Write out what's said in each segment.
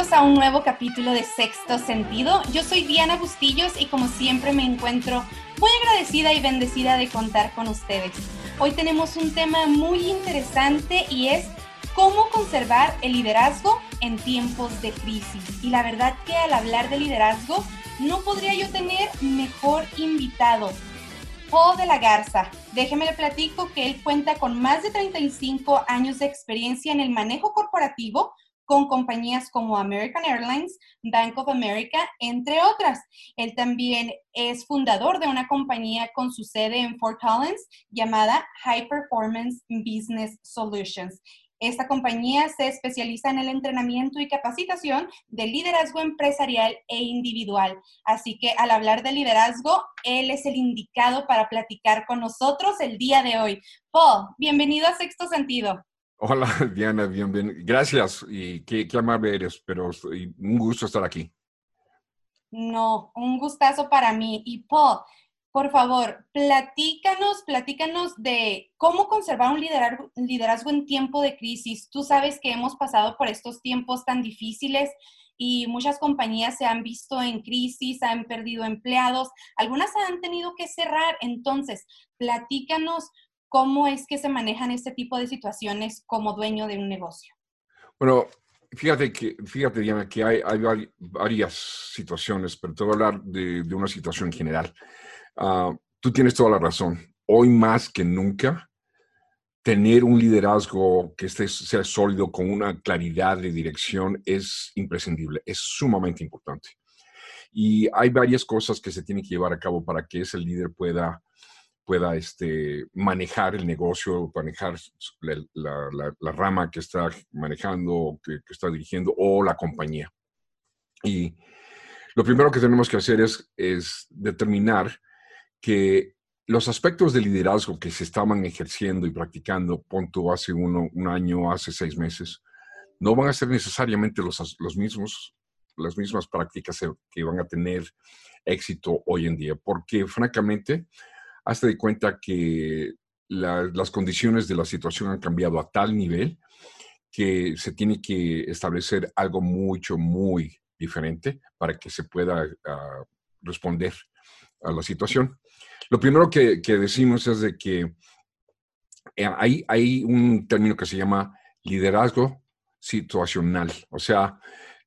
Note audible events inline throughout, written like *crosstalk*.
A un nuevo capítulo de Sexto Sentido. Yo soy Diana Bustillos y como siempre me encuentro muy agradecida y bendecida de contar con ustedes. Hoy tenemos un tema muy interesante y es cómo conservar el liderazgo en tiempos de crisis. Y la verdad que al hablar de liderazgo no podría yo tener mejor invitado. Paul de la Garza. Déjeme le platico que él cuenta con más de 35 años de experiencia en el manejo corporativo con compañías como American Airlines, Bank of America, entre otras. Él también es fundador de una compañía con su sede en Fort Collins llamada High Performance Business Solutions. Esta compañía se especializa en el entrenamiento y capacitación de liderazgo empresarial e individual. Así que al hablar de liderazgo, él es el indicado para platicar con nosotros el día de hoy. Paul, bienvenido a Sexto Sentido. Hola, *laughs* Diana, bienvenido. Gracias y qué, qué amable eres, pero un gusto estar aquí. No, un gustazo para mí. Y Paul, por favor, platícanos, platícanos de cómo conservar un liderazgo, liderazgo, en tiempo de crisis. Tú sabes que hemos pasado por estos tiempos tan difíciles y muchas compañías se han visto en crisis, han perdido empleados, algunas han tenido que cerrar. Entonces, platícanos ¿Cómo es que se manejan este tipo de situaciones como dueño de un negocio? Bueno, fíjate que, fíjate Diana, que hay, hay varias situaciones, pero te voy a hablar de, de una situación en general. Uh, tú tienes toda la razón. Hoy más que nunca, tener un liderazgo que esté, sea sólido, con una claridad de dirección, es imprescindible, es sumamente importante. Y hay varias cosas que se tienen que llevar a cabo para que ese líder pueda pueda este, manejar el negocio, manejar la, rama que está manejando, que, que, está dirigiendo o la compañía. Y lo primero que tenemos que hacer es, es determinar que los aspectos de liderazgo que se estaban ejerciendo y practicando, punto hace uno, un año, hace seis meses, no van a ser necesariamente los, los mismos, las mismas prácticas que van a tener éxito hoy en día, porque francamente, hazte de cuenta que las condiciones de la situación han cambiado a tal nivel que se tiene que establecer algo mucho, muy diferente para que se pueda ah, responder a la situación. Lo primero que, decimos es de que eh, hay, hay un término que se llama liderazgo situacional, o sea,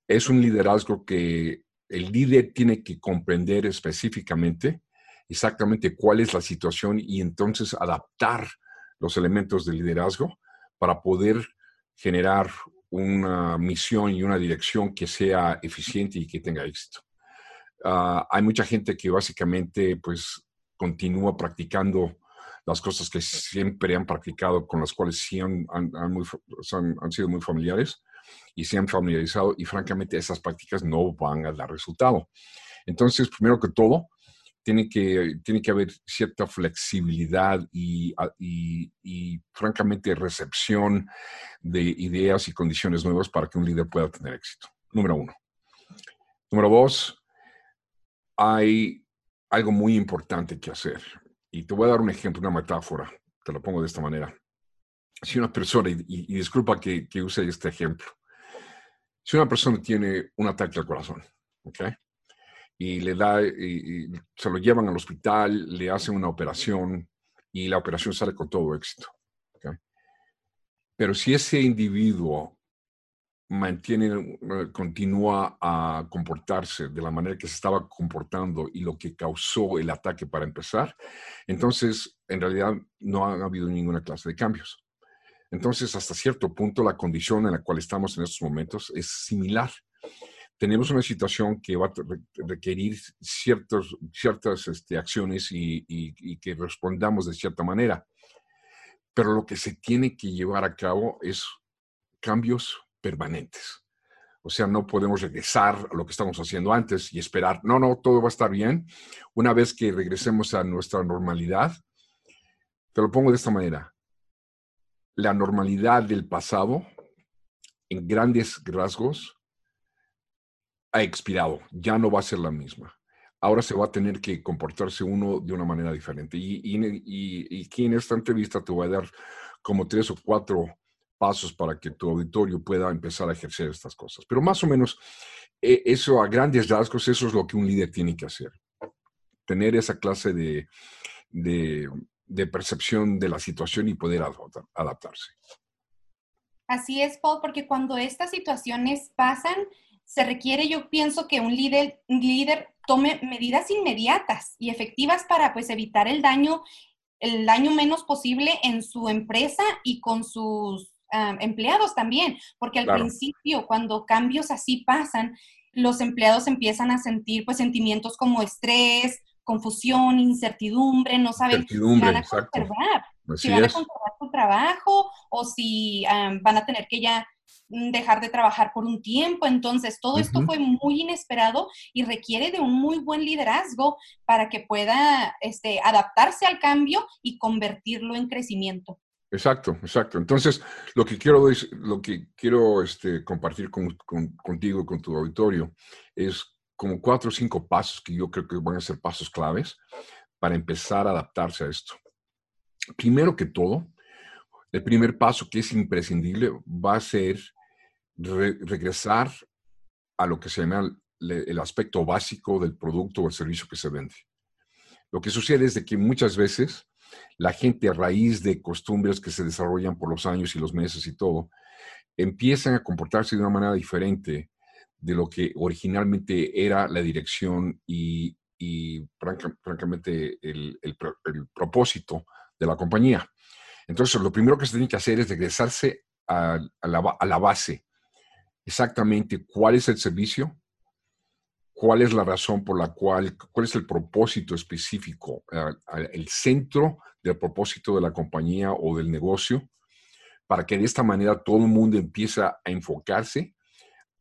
es un liderazgo que el líder tiene que comprender específicamente exactamente cuál es la situación y entonces adaptar los elementos de liderazgo para poder generar una misión y una dirección que sea eficiente y que tenga éxito. Ah, hay mucha gente que básicamente pues continúa practicando las cosas que siempre han practicado, con las cuales sí han, han sido muy familiares y se han familiarizado y francamente esas prácticas no van a dar resultado. Entonces, primero que todo, tiene que, tiene que haber cierta flexibilidad y, y, francamente, recepción de ideas y condiciones nuevas para que un líder pueda tener éxito. Número uno. Número dos, hay algo muy importante que hacer. Y te voy a dar un ejemplo, una metáfora. Te lo pongo de esta manera. Si una persona, y, y disculpa que, que use este ejemplo, si una persona tiene un ataque al corazón, ¿ok? Y le da, se lo llevan al hospital, le hacen una operación y la operación sale con todo éxito. Pero si ese individuo mantiene, eh, continúa a comportarse de la manera que se estaba comportando y lo que causó el ataque para empezar, entonces en realidad no ha habido ninguna clase de cambios. Entonces, hasta cierto punto, la condición en la cual estamos en estos momentos es similar tenemos una situación que va a requerir ciertos, ciertas este, acciones y, que respondamos de cierta manera. Pero lo que se tiene que llevar a cabo es cambios permanentes. O sea, no podemos regresar a lo que estamos haciendo antes y esperar, no, no, todo va a estar bien. Una vez que regresemos a nuestra normalidad, te lo pongo de esta manera. La normalidad del pasado, en grandes rasgos, ha expirado, ya no va a ser la misma. Ahora se va a tener que comportarse uno de una manera diferente. Y, y, y, aquí en esta entrevista te voy a dar como tres o cuatro pasos para que tu auditorio pueda empezar a ejercer estas cosas. Pero más o menos, e, eso a grandes rasgos, eso es lo que un líder tiene que hacer. Tener esa clase de, de, percepción de la situación y poder adaptarse. Así es, Paul, porque cuando estas situaciones pasan, se requiere, yo pienso que un líder, un líder tome medidas inmediatas y efectivas para pues evitar el daño, el daño menos posible en su empresa y con sus empleados también, porque al principio cuando cambios así pasan, los empleados empiezan a sentir pues sentimientos como estrés, confusión, incertidumbre, no saben si van a conservar, si van a conservar su trabajo o si van a tener que ya dejar de trabajar por un tiempo. Entonces, todo esto fue muy inesperado y requiere de un muy buen liderazgo para que pueda este, adaptarse al cambio y convertirlo en crecimiento. Exacto, exacto. Entonces, lo que quiero, lo que quiero este, compartir con, contigo, con tu auditorio, es como cuatro o cinco pasos que yo creo que van a ser pasos claves para empezar a adaptarse a esto. Primero que todo, el primer paso que es imprescindible va a ser regresar a lo que se llama el, aspecto básico del producto o el servicio que se vende. Lo que sucede es de que muchas veces la gente a raíz de costumbres que se desarrollan por los años y los meses y todo, empiezan a comportarse de una manera diferente de lo que originalmente era la dirección y, francamente el, propósito de la compañía. Entonces, lo primero que se tiene que hacer es regresarse a, la, base. Exactamente cuál es el servicio, cuál es la razón por la cual, cuál es el propósito específico, el centro del propósito de la compañía o del negocio, para que de esta manera todo el mundo empiece a enfocarse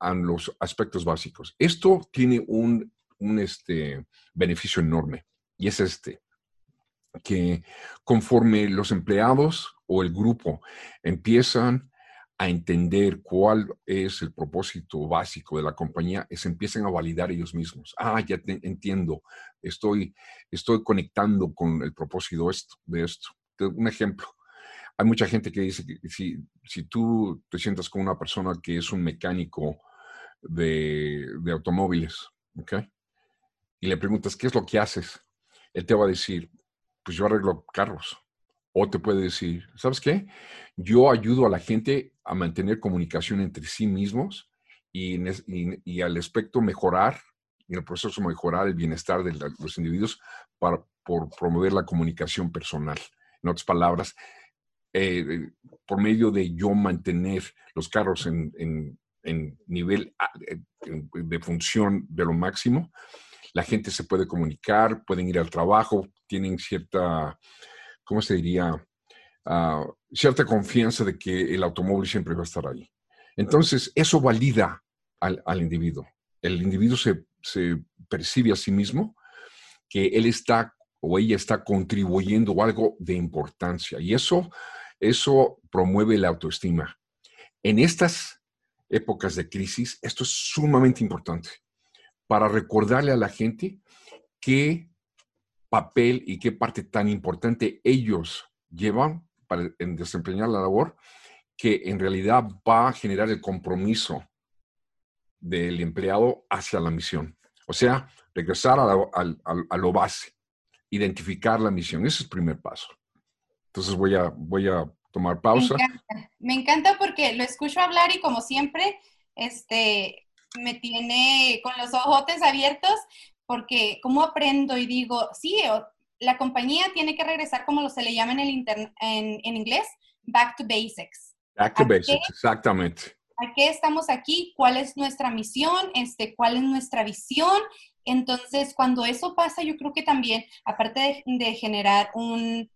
en los aspectos básicos. Esto tiene un, este, beneficio enorme y es este, que conforme los empleados o el grupo empiezan a entender cuál es el propósito básico de la compañía, se empiezan a validar ellos mismos. Ah, ya entiendo, estoy, estoy conectando con el propósito de esto. Un ejemplo, hay mucha gente que dice que si, si tú te sientas con una persona que es un mecánico de, de automóviles, ¿ok? Y le preguntas, ¿qué es lo que haces? Él te va a decir, pues yo arreglo carros. O te puede decir, ¿sabes qué? Yo ayudo a la gente a mantener comunicación entre sí mismos y, al aspecto mejorar, en el proceso mejorar el bienestar de los individuos para, por promover la comunicación personal. En otras palabras, eh, por medio de yo mantener los carros en, en nivel ah, eh, de función de lo máximo. La gente se puede comunicar, pueden ir al trabajo, tienen cierta, ¿cómo se diría? Ah, cierta confianza de que el automóvil siempre va a estar ahí. Entonces, eso valida al, individuo. El individuo se, se, percibe a sí mismo que él está o ella está contribuyendo algo de importancia y eso, eso promueve la autoestima. En estas épocas de crisis, esto es sumamente importante para recordarle a la gente qué papel y qué parte tan importante ellos llevan para en desempeñar la labor, que en realidad va a generar el compromiso del empleado hacia la misión. O sea, regresar a, a, lo base, identificar la misión. Ese es el primer paso. Entonces voy a, voy a tomar pausa. Me encanta, porque lo escucho hablar y como siempre, este, me tiene con los ojotes abiertos porque como aprendo y digo, sí, la compañía tiene que regresar como se le llama en, el en, en inglés, back to basics. Back to basics, exactamente. ¿A qué estamos aquí? ¿Cuál es nuestra misión? Este, ¿Cuál es nuestra visión? Entonces, cuando eso pasa, yo creo que también, aparte de generar un,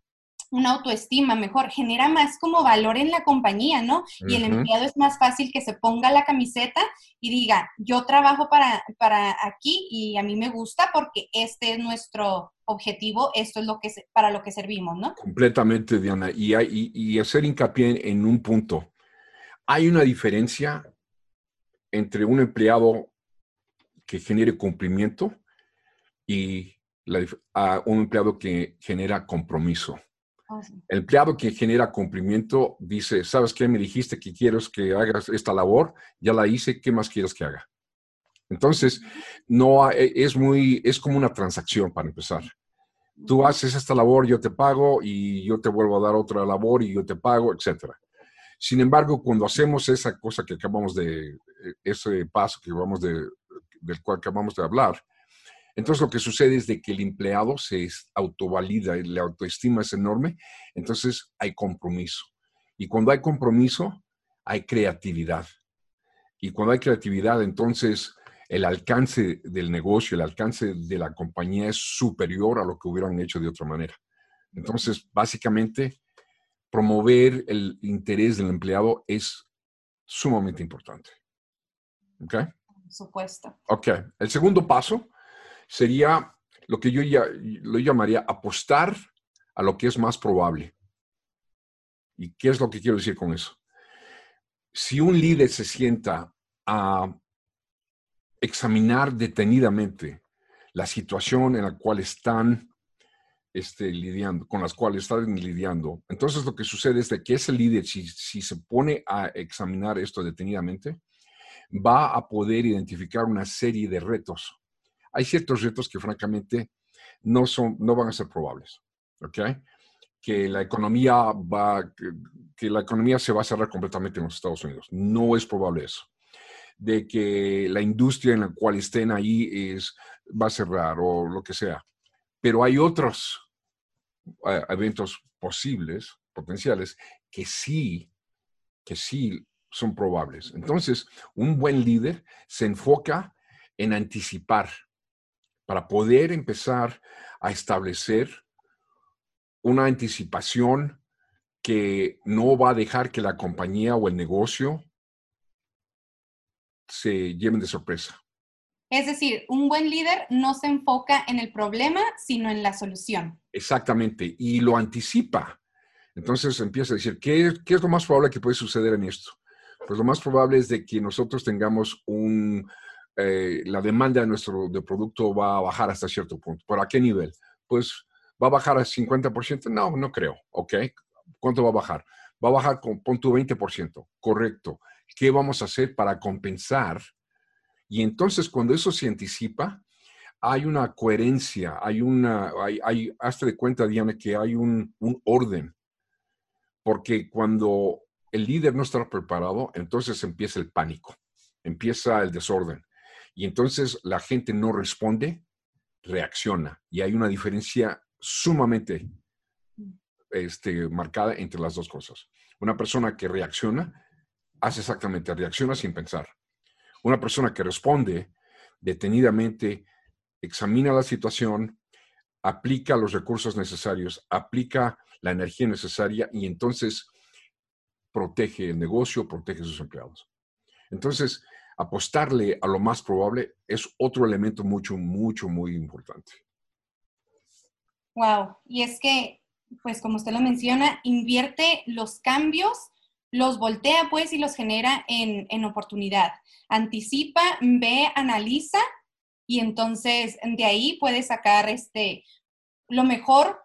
una autoestima mejor, genera más como valor en la compañía, ¿no? Y el empleado es más fácil que se ponga la camiseta y diga, yo trabajo para, para aquí y a mí me gusta porque este es nuestro objetivo, esto es lo que para lo que servimos, ¿no? Completamente, Diana. Y, y, y hacer hincapié en un punto. Hay una diferencia entre un empleado que genere cumplimiento y un empleado que genera compromiso. Oh, sí. El empleado que genera cumplimiento dice, ¿sabes qué? Me dijiste que quieres que hagas esta labor, ya la hice, ¿qué más quieres que haga? Entonces, no e- es muy, es como una transacción para empezar. Tú haces esta labor, yo te pago y yo te vuelvo a dar otra labor y yo te pago, etcétera. Sin embargo, cuando hacemos esa cosa que acabamos de, eh, ese paso que acabamos de, del cual acabamos de hablar, entonces lo que sucede es de que el empleado se autovalida, la autoestima es enorme, entonces hay compromiso. Y cuando hay compromiso, hay creatividad. Y cuando hay creatividad, entonces el alcance del negocio, el alcance de la compañía es superior a lo que hubieran hecho de otra manera. Entonces, básicamente, promover el interés del empleado es sumamente importante. ¿Ok? Por supuesto. Ok. El segundo paso sería lo que yo ya, lo llamaría apostar a lo que es más probable. ¿Y qué es lo que quiero decir con eso? Si un líder se sienta a examinar detenidamente la situación en la cual están este, lidiando, con las cuales están lidiando, entonces lo que sucede es de que ese líder, si, si se pone a examinar esto detenidamente, va a poder identificar una serie de retos. Hay ciertos retos que francamente no, son, no van a ser probables, ¿ok? Que la economía va, que, que la economía se va a cerrar completamente en los Estados Unidos. No es probable eso de que la industria en la cual estén ahí es, va a cerrar o lo que sea. Pero hay otros eh, eventos posibles, potenciales, que sí, que sí son probables. Entonces, un buen líder se enfoca en anticipar para poder empezar a establecer una anticipación que no va a dejar que la compañía o el negocio se lleven de sorpresa. Es decir, un buen líder no se enfoca en el problema, sino en la solución. Exactamente, y lo anticipa. Entonces empieza a decir, ¿qué, qué es lo más probable que puede suceder en esto? Pues lo más probable es de que nosotros tengamos un, eh, la demanda de nuestro de producto va a bajar hasta cierto punto. ¿Por a qué nivel? Pues va a bajar a 50%. No, no creo. ¿Ok? ¿Cuánto va a bajar? Va a bajar con pon tu 20%. Correcto. ¿Qué vamos a hacer para compensar? Y entonces cuando eso se anticipa, hay una coherencia, hay una, hay, hay hazte de cuenta, Diana, que hay un orden. Porque cuando el líder no está preparado, entonces empieza el pánico, empieza el desorden. Y entonces la gente no responde, reacciona. Y hay una diferencia sumamente este, marcada entre las dos cosas. Una persona que reacciona hace exactamente, reacciona sin pensar. Una persona que responde detenidamente, examina la situación, aplica los recursos necesarios, aplica la energía necesaria y entonces protege el negocio, protege a sus empleados. Entonces, apostarle a lo más probable es otro elemento mucho, mucho, muy importante. Wow. Y es que, pues como usted lo menciona, invierte los cambios, los voltea pues y los genera en, en oportunidad. Anticipa, ve, analiza y entonces de ahí puede sacar este, lo mejor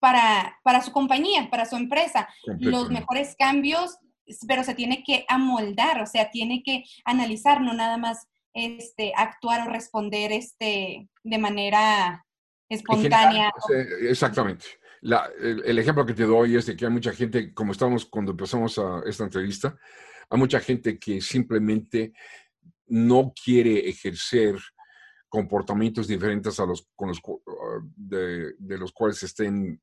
para, para su compañía, para su empresa, los mejores cambios, pero se tiene que amoldar, o sea, tiene que analizar, no nada más este, actuar o responder este, de manera espontánea. Exactamente. El, ejemplo que te doy es de que hay mucha gente, como estábamos cuando empezamos a esta entrevista, hay mucha gente que simplemente no quiere ejercer comportamientos diferentes a los, con los ah, de, de los cuales estén,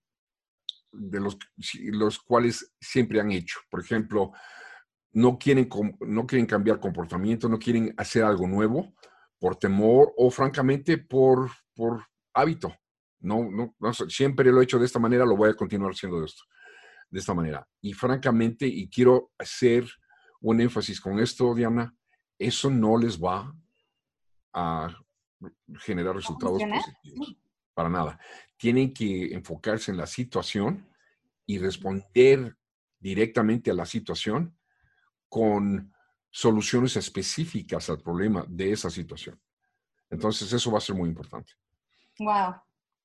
de los, los cuales siempre han hecho. Por ejemplo, no quieren, no quieren cambiar comportamiento, no quieren hacer algo nuevo por temor o francamente por, por hábito. No, no, siempre lo he hecho de esta manera, lo voy a continuar haciendo de, esto, de esta manera. Y francamente, y quiero hacer un énfasis con esto, Diana, eso no les va a generar resultados positivos. Para nada. Tienen que enfocarse en la situación y responder directamente a la situación con soluciones específicas al problema de esa situación. Entonces, eso va a ser muy importante. Wow.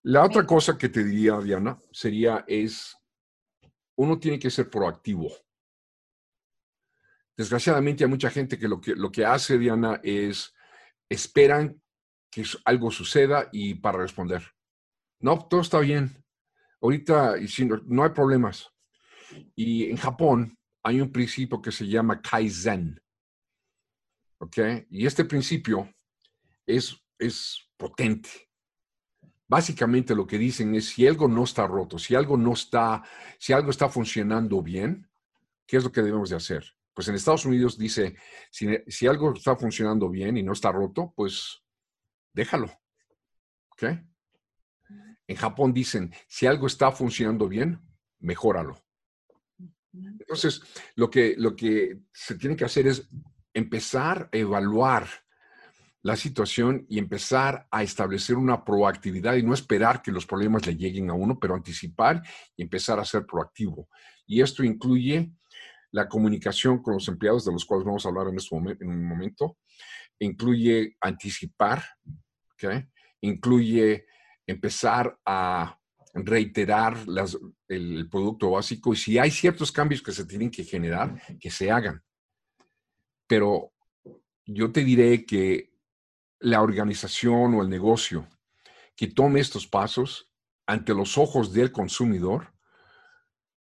La otra cosa que te diría, Diana, sería es, uno tiene que ser proactivo. Desgraciadamente hay mucha gente que lo que, lo que hace, Diana, es esperan que algo suceda y para responder. No, todo está bien. Ahorita no hay problemas. Y en Japón hay un principio que se llama Kaizen. ¿Ok? Y este principio es, es potente. Básicamente lo que dicen es si algo no está roto, si algo no está, si algo está funcionando bien, ¿qué es lo que debemos de hacer? Pues en Estados Unidos dice, si, si algo está funcionando bien y no está roto, pues déjalo. ¿Ok? En Japón dicen, si algo está funcionando bien, mejóralo. Entonces, lo que, lo que se tiene que hacer es empezar a evaluar la situación y empezar a establecer una proactividad y no esperar que los problemas le lleguen a uno, pero anticipar y empezar a ser proactivo. Y esto incluye la comunicación con los empleados, de los cuales vamos a hablar en, este momento, en un momento, incluye anticipar, incluye empezar a reiterar el producto básico y si hay ciertos cambios que se tienen que generar, que se hagan. Pero yo te diré que la organización o el negocio que tome estos pasos ante los ojos del consumidor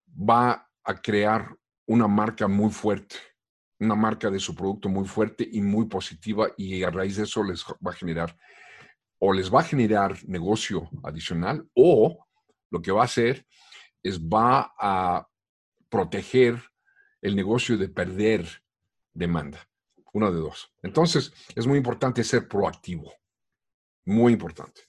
va a crear una marca muy fuerte, una marca de su producto muy fuerte y muy positiva y a raíz de eso les va a generar o les va a generar negocio adicional o lo que va a hacer es va a proteger el negocio de perder demanda. Una de dos. Entonces, es muy importante ser proactivo. Muy importante.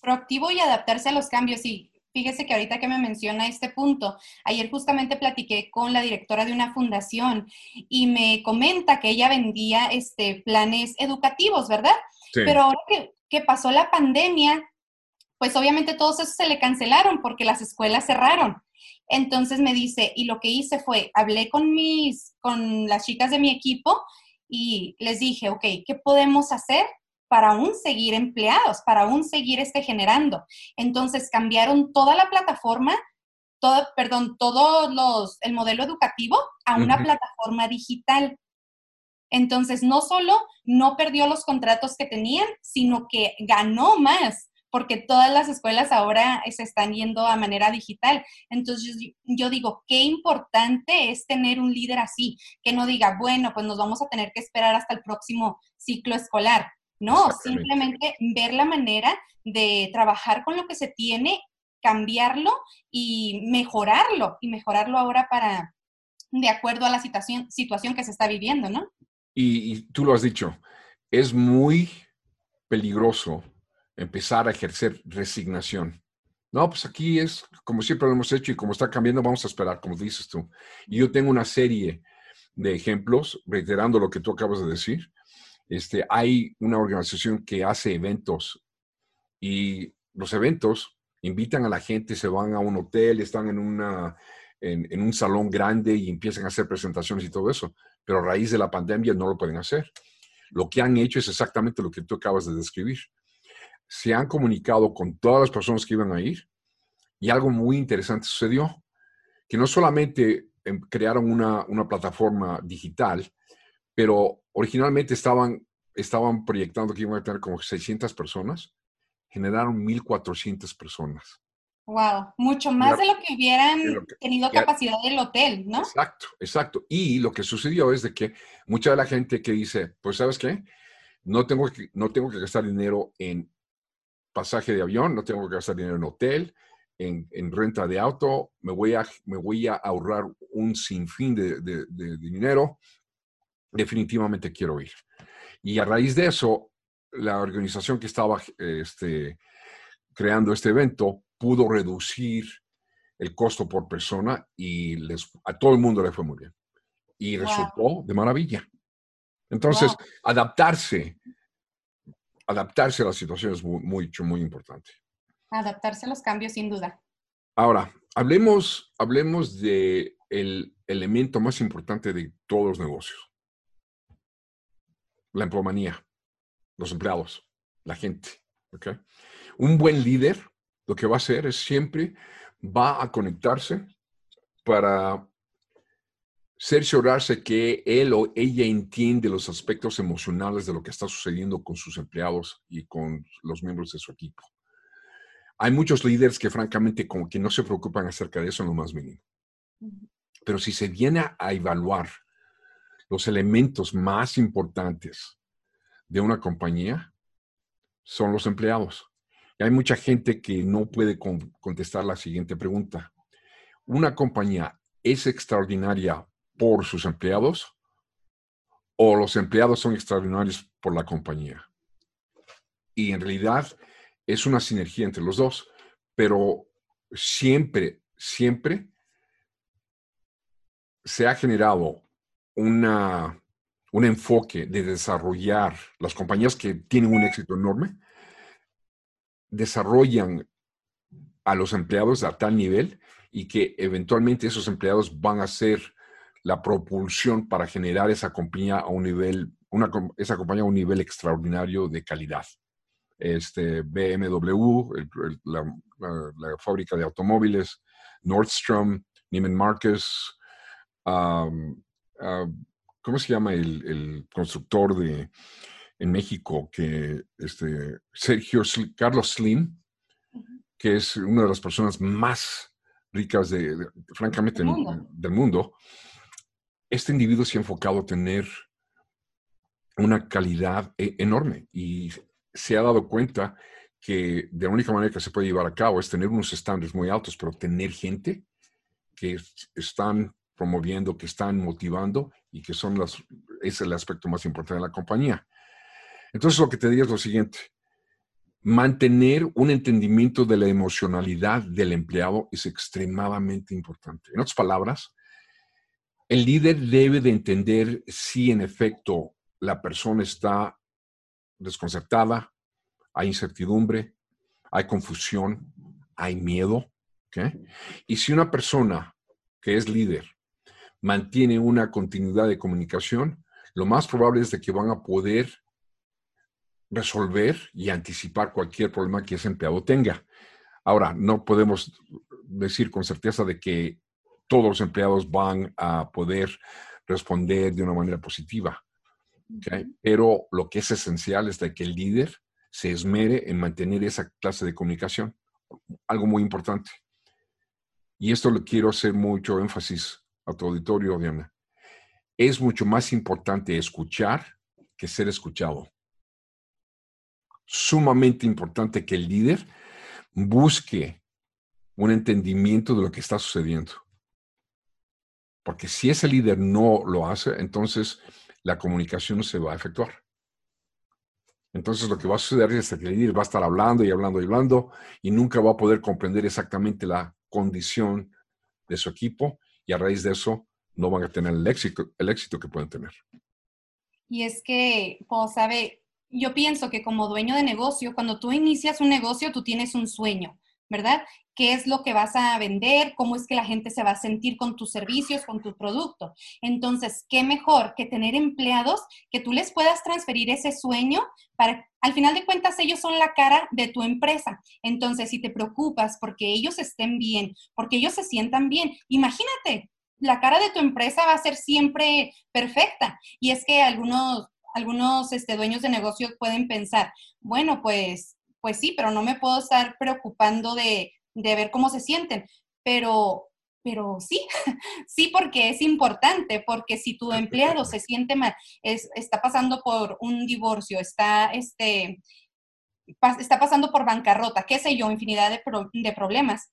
Proactivo y adaptarse a los cambios. Y Fíjese que ahorita que me menciona este punto, ayer justamente platiqué con la directora de una fundación y me comenta que ella vendía este, planes educativos, ¿verdad? Pero ahora que, pasó la pandemia, pues obviamente todos esos se le cancelaron porque las escuelas cerraron. Entonces me dice, y lo que hice fue, hablé con mis, con las chicas de mi equipo y les dije, ok, ¿qué podemos hacer para aún seguir empleados, para aún seguir este generando. Entonces cambiaron toda la plataforma, todo, perdón, todo los, el modelo educativo a una plataforma digital. Entonces, no solo no perdió los contratos que tenían, sino que ganó más, porque todas las escuelas ahora se están yendo a manera digital. Entonces, yo digo, qué importante es tener un líder así, que no diga, bueno, pues nos vamos a tener que esperar hasta el próximo ciclo escolar. No, simplemente ver la manera de trabajar con lo que se tiene, cambiarlo y mejorarlo, y mejorarlo ahora para, de acuerdo a la situación, situación que se está viviendo, ¿no? Y, tú lo has dicho, es muy peligroso empezar a ejercer resignación. No, pues aquí es como siempre lo hemos hecho y como está cambiando, vamos a esperar, como dices tú. Y yo tengo una serie de ejemplos, reiterando lo que tú acabas de decir, este, hay una organización que hace eventos y los eventos invitan a la gente, se van a un hotel, están en, una, en, un salón grande y empiezan a hacer presentaciones y todo eso, pero a raíz de la pandemia no lo pueden hacer. Lo que han hecho es exactamente lo que tú acabas de describir. Se han comunicado con todas las personas que iban a ir y algo muy interesante sucedió, que no solamente em, crearon una, una plataforma digital, pero originalmente estaban, estaban proyectando que iban a tener como 600 personas, generaron 1.400 personas. Wow, mucho más de lo que hubieran tenido capacidad del hotel, ¿no? Exacto, exacto. Y lo que sucedió es de que mucha de la gente que dice, pues sabes qué, no tengo que, no tengo que gastar dinero en pasaje de avión, no tengo que gastar dinero en hotel, en, en renta de auto, me voy, a, me voy a ahorrar un sinfín de, de, de dinero definitivamente quiero ir. Y a raíz de eso, la organización que estaba este, creando este evento pudo reducir el costo por persona y les, a todo el mundo le fue muy bien. Y resultó de maravilla. Entonces, adaptarse, adaptarse a la situación es muy, muy, muy importante. Adaptarse a los cambios, sin duda. Ahora, hablemos, hablemos de el elemento más importante de todos los negocios, la empleomanía, los empleados, la gente. ¿okay? Un buen líder lo que va a hacer es siempre va a conectarse para cerciorarse que él o ella entiende los aspectos emocionales de lo que está sucediendo con sus empleados y con los miembros de su equipo. Hay muchos líderes que francamente como que no se preocupan acerca de eso en lo más mínimo. Pero si se viene a evaluar los elementos más importantes de una compañía, son los empleados. Hay mucha gente que no puede contestar la siguiente pregunta. ¿Una compañía es extraordinaria por sus empleados o los empleados son extraordinarios por la compañía? Y en realidad es una sinergia entre los dos, pero siempre, siempre se ha generado una, un enfoque de desarrollar las compañías que tienen un éxito enorme, desarrollan a los empleados a tal nivel y que eventualmente esos empleados van a ser la propulsión para generar esa compañía a un nivel, una, esa compañía a un nivel extraordinario de calidad. Este, BMW, la, fábrica de automóviles, Nordstrom, Neiman Marcus, ¿cómo se llama el, constructor de en México que este Sergio Carlos Slim, que es una de las personas más ricas de, francamente del mundo. Este individuo se ha enfocado a tener una calidad e, enorme y se ha dado cuenta que de la única manera que se puede llevar a cabo es tener unos estándares muy altos, pero tener gente que están promoviendo, que están motivando y que son las, es el aspecto más importante de la compañía. Entonces lo que te diría es lo siguiente, mantener un entendimiento de la emocionalidad del empleado es extremadamente importante. En otras palabras, el líder debe de entender si en efecto la persona está desconcertada, hay incertidumbre, hay confusión, hay miedo. Y si una persona que es líder mantiene una continuidad de comunicación, lo más probable es de que van a poder resolver y anticipar cualquier problema que ese empleado tenga. Ahora, no podemos decir con certeza de que todos los empleados van a poder responder de una manera positiva. Pero lo que es esencial es de que el líder se esmere en mantener esa clase de comunicación. Algo muy importante. Y esto le quiero hacer mucho énfasis a tu auditorio, Diana. Es mucho más importante escuchar que ser escuchado. Sumamente importante que el líder busque un entendimiento de lo que está sucediendo. Porque si ese líder no lo hace, entonces la comunicación no se va a efectuar. Entonces lo que va a suceder es que el líder va a estar hablando y hablando y hablando y nunca va a poder comprender exactamente la condición de su equipo y a raíz de eso no van a tener el éxito, el éxito que pueden tener. Y es que, pues, sabe, yo pienso que como dueño de negocio, cuando tú inicias un negocio, tú tienes un sueño, ¿verdad? ¿Qué es lo que vas a vender? ¿Cómo es que la gente se va a sentir con tus servicios, con tu producto? Entonces, ¿qué mejor que tener empleados que tú les puedas transferir ese sueño para, al final de cuentas, ellos son la cara de tu empresa. Entonces, si te preocupas porque ellos estén bien, porque ellos se sientan bien, imagínate, la cara de tu empresa va a ser siempre perfecta. Y es que algunos, algunos este, dueños de negocio pueden pensar, bueno, pues, pues sí, pero no me puedo estar preocupando de, de ver cómo se sienten. Pero, pero sí, *laughs* sí porque es importante, porque si tu empleado se siente mal, es, está pasando por un divorcio, está, este, está pasando por bancarrota, qué sé yo, infinidad de, de problemas.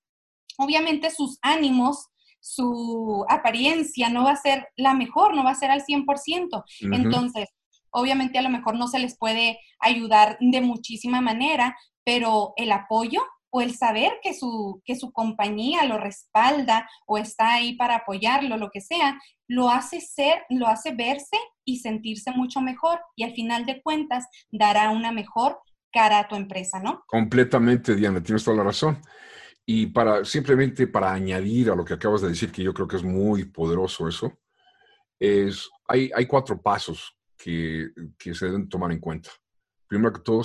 Obviamente sus ánimos su apariencia no va a ser la mejor, no va a ser al 100%. Entonces, obviamente a lo mejor no se les puede ayudar de muchísima manera, pero el apoyo o el saber que su, que su compañía lo respalda o está ahí para apoyarlo, lo que sea, lo hace ser, lo hace verse y sentirse mucho mejor y al final de cuentas dará una mejor cara a tu empresa, ¿no? Completamente, Diana, tienes toda la razón. Y para simplemente para añadir a lo que acabas de decir, que yo creo que es muy poderoso eso, es, hay, hay cuatro pasos que, se deben tomar en cuenta. primero que todo,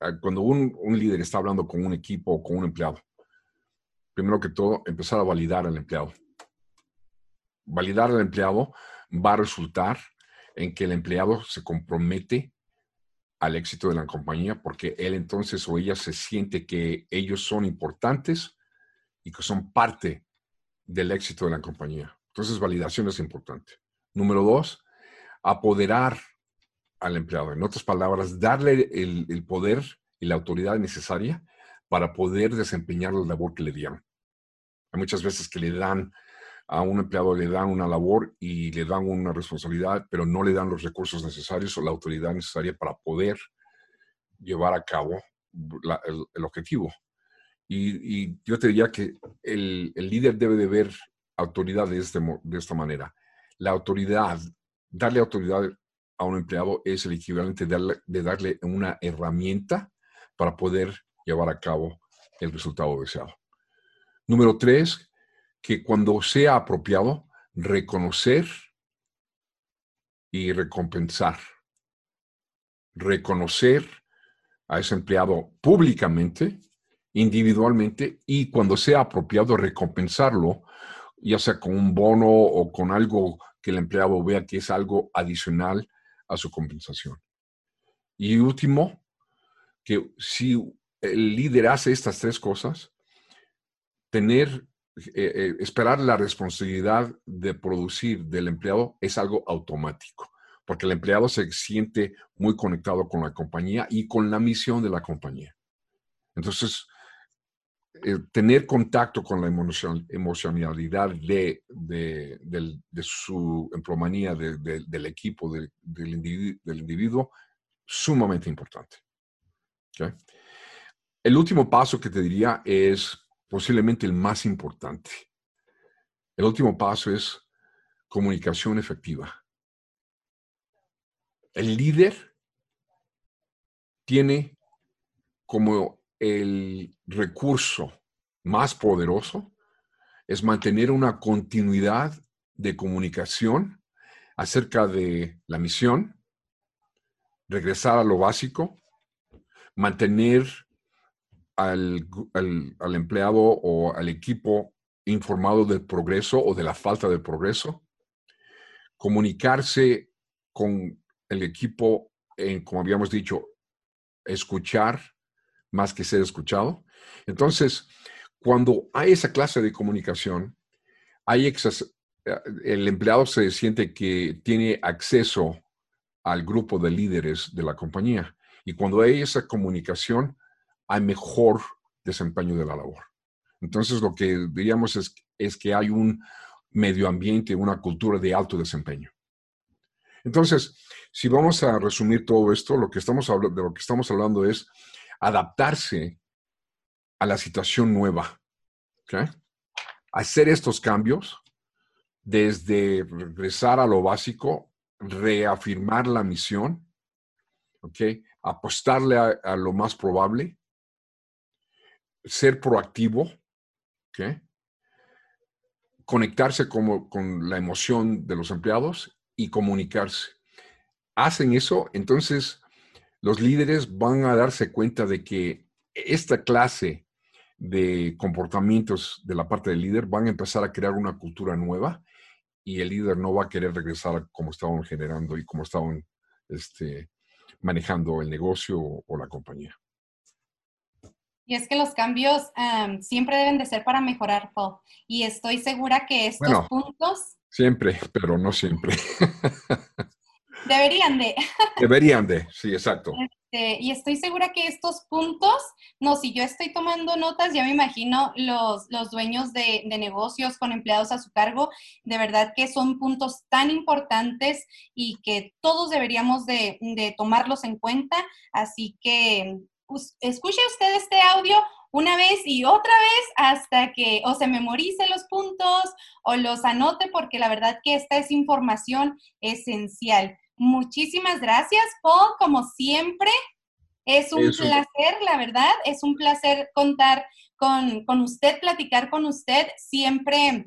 ah, cuando un, líder está hablando con un equipo o con un empleado, primero que todo, empezar a validar al empleado. Validar al empleado va a resultar en que el empleado se compromete al éxito de la compañía porque él entonces o ella se siente que ellos son importantes y que son parte del éxito de la compañía. Entonces, validación es importante. Número dos, apoderar al empleado. En otras palabras, darle el, poder y la autoridad necesaria para poder desempeñar la labor que le dieron. Hay muchas veces que le dan a un empleado, le dan una labor y le dan una responsabilidad, pero no le dan los recursos necesarios o la autoridad necesaria para poder llevar a cabo el, objetivo. Y, yo te diría que el, líder debe de ver autoridad de, este, de esta manera. La autoridad, darle autoridad a un empleado es el equivalente de darle, una herramienta para poder llevar a cabo el resultado deseado. Número tres, que cuando sea apropiado, reconocer y recompensar. Reconocer a ese empleado públicamente, individualmente, y cuando sea apropiado, recompensarlo, ya sea con un bono o con algo que el empleado vea que es algo adicional a su compensación. Y último, que si el líder hace estas tres cosas, tener, eh, eh, esperar la responsabilidad de producir del empleado es algo automático, porque el empleado se siente muy conectado con la compañía y con la misión de la compañía. Entonces, eh, tener contacto con la emocionalidad de, su emplomanía, del equipo, del, individuo, sumamente importante. El último paso que te diría es posiblemente el más importante. El último paso es comunicación efectiva. El líder tiene como el recurso más poderoso es mantener una continuidad de comunicación acerca de la misión, regresar a lo básico, mantener al, empleado o al equipo informado del progreso o de la falta de progreso, comunicarse con el equipo, en, como habíamos dicho, escuchar, más que ser escuchado. Entonces, cuando hay esa clase de comunicación, hay eh, el empleado se siente que tiene acceso al grupo de líderes de la compañía. Y cuando hay esa comunicación, hay mejor desempeño de la labor. Entonces, lo que diríamos es, es que hay un medio ambiente, una cultura de alto desempeño. Entonces, si vamos a resumir todo esto, lo que estamos de lo que estamos hablando es adaptarse a la situación nueva. Hacer estos cambios desde regresar a lo básico, reafirmar la misión, apostarle a, lo más probable, ser proactivo, conectarse con la emoción de los empleados y comunicarse. Hacen eso, entonces los líderes van a darse cuenta de que esta clase de comportamientos de la parte del líder van a empezar a crear una cultura nueva y el líder no va a querer regresar como estaban generando y como estaban este, manejando el negocio o, la compañía. Y es que los cambios siempre deben de ser para mejorar, Paul. Y estoy segura que estos puntos... Siempre, pero no siempre. *laughs* Deberían de. Deberían de, sí, exacto. Este, y estoy segura que estos puntos, no, si yo estoy tomando notas, ya me imagino los, los dueños de, negocios con empleados a su cargo, de verdad que son puntos tan importantes y que todos deberíamos de, de tomarlos en cuenta. Así que pues, escuche usted este audio una vez y otra vez hasta que o se memorice los puntos o los anote porque la verdad que esta es información esencial. Muchísimas gracias, Paul, como siempre. Es un placer, la verdad, es un placer contar con, usted, platicar con usted. Siempre,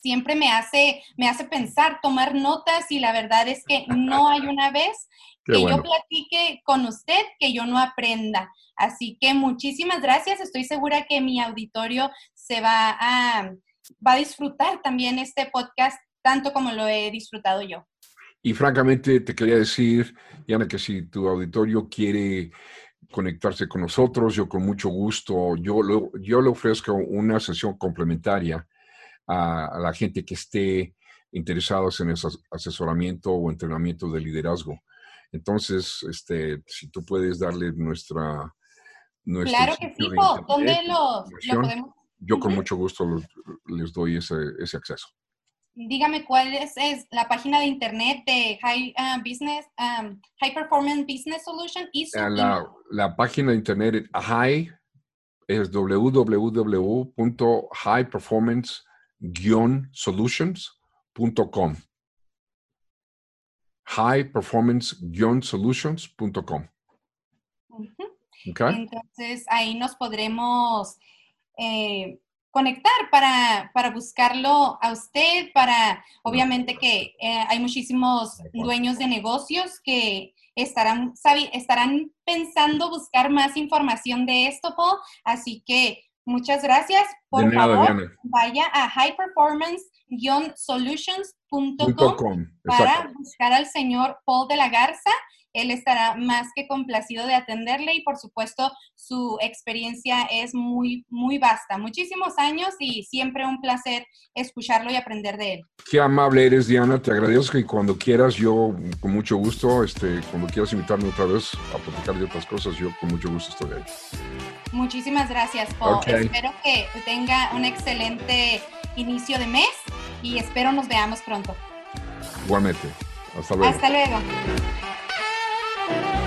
siempre me hace, me hace pensar, tomar notas y la verdad es que no hay una vez *laughs* que yo platique con usted que yo no aprenda. Así que muchísimas gracias. Estoy segura que mi auditorio se va a, va a disfrutar también este podcast tanto como lo he disfrutado yo. Y francamente te quería decir, Yana, que si tu auditorio quiere conectarse con nosotros, yo con mucho gusto, yo, yo le ofrezco una sesión complementaria a, la gente que esté interesados en ese asesoramiento o entrenamiento de liderazgo. Entonces, este, si tú puedes darle nuestra... claro que sí, ¿dónde lo, podemos? Yo con mucho gusto les doy ese, ese acceso dígame cuál es, la página de internet de High uh, Business, um, High Performance Business Solution. Y eh, la, la, página de internet High es www.highperformance-solutions.com. Highperformance-solutions.com. Entonces ahí nos podremos eh, conectar para, para, buscarlo a usted, para, obviamente que eh, hay muchísimos dueños de negocios que estarán, estarán pensando buscar más información de esto, Paul, así que muchas gracias. Por favor, vaya a highperformance-solutions.com para buscar al señor Paul de la Garza él estará más que complacido de atenderle y por supuesto su experiencia es muy, muy vasta. Muchísimos años y siempre un placer escucharlo y aprender de él. Qué amable eres, Diana. Te agradezco y cuando quieras, yo con mucho gusto, este, cuando quieras invitarme otra vez a platicar de otras cosas, yo con mucho gusto estoy ahí. Muchísimas gracias, Paul. Espero que tenga un excelente inicio de mes y espero nos veamos pronto. Igualmente. Hasta luego. Hasta luego. Thank you.